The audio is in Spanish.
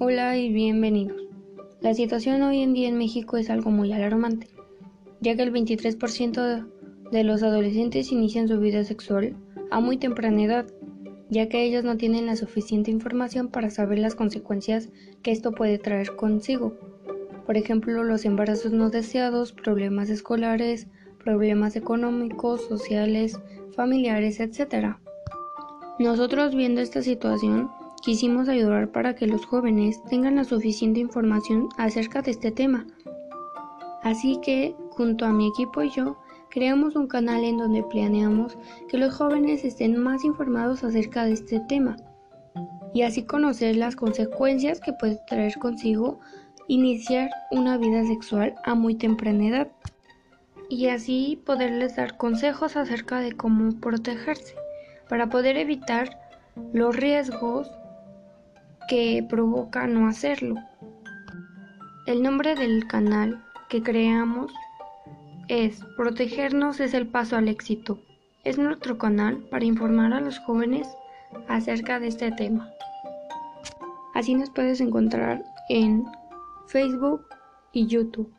Hola y bienvenidos. La situación hoy en día en México es algo muy alarmante, ya que el 23% de los adolescentes inician su vida sexual a muy temprana edad, ya que ellos no tienen la suficiente información para saber las consecuencias que esto puede traer consigo. Por ejemplo, los embarazos no deseados, problemas escolares, problemas económicos, sociales, familiares, etc. Nosotros viendo esta situación, quisimos ayudar para que los jóvenes tengan la suficiente información acerca de este tema. Así que, junto a mi equipo y yo, creamos un canal en donde planeamos que los jóvenes estén más informados acerca de este tema y así conocer las consecuencias que puede traer consigo iniciar una vida sexual a muy temprana edad y así poderles dar consejos acerca de cómo protegerse para poder evitar los riesgos que provoca no hacerlo. El nombre del canal que creamos es Protegernos es el paso al éxito. Es nuestro canal para informar a los jóvenes acerca de este tema. Así nos puedes encontrar en Facebook y YouTube.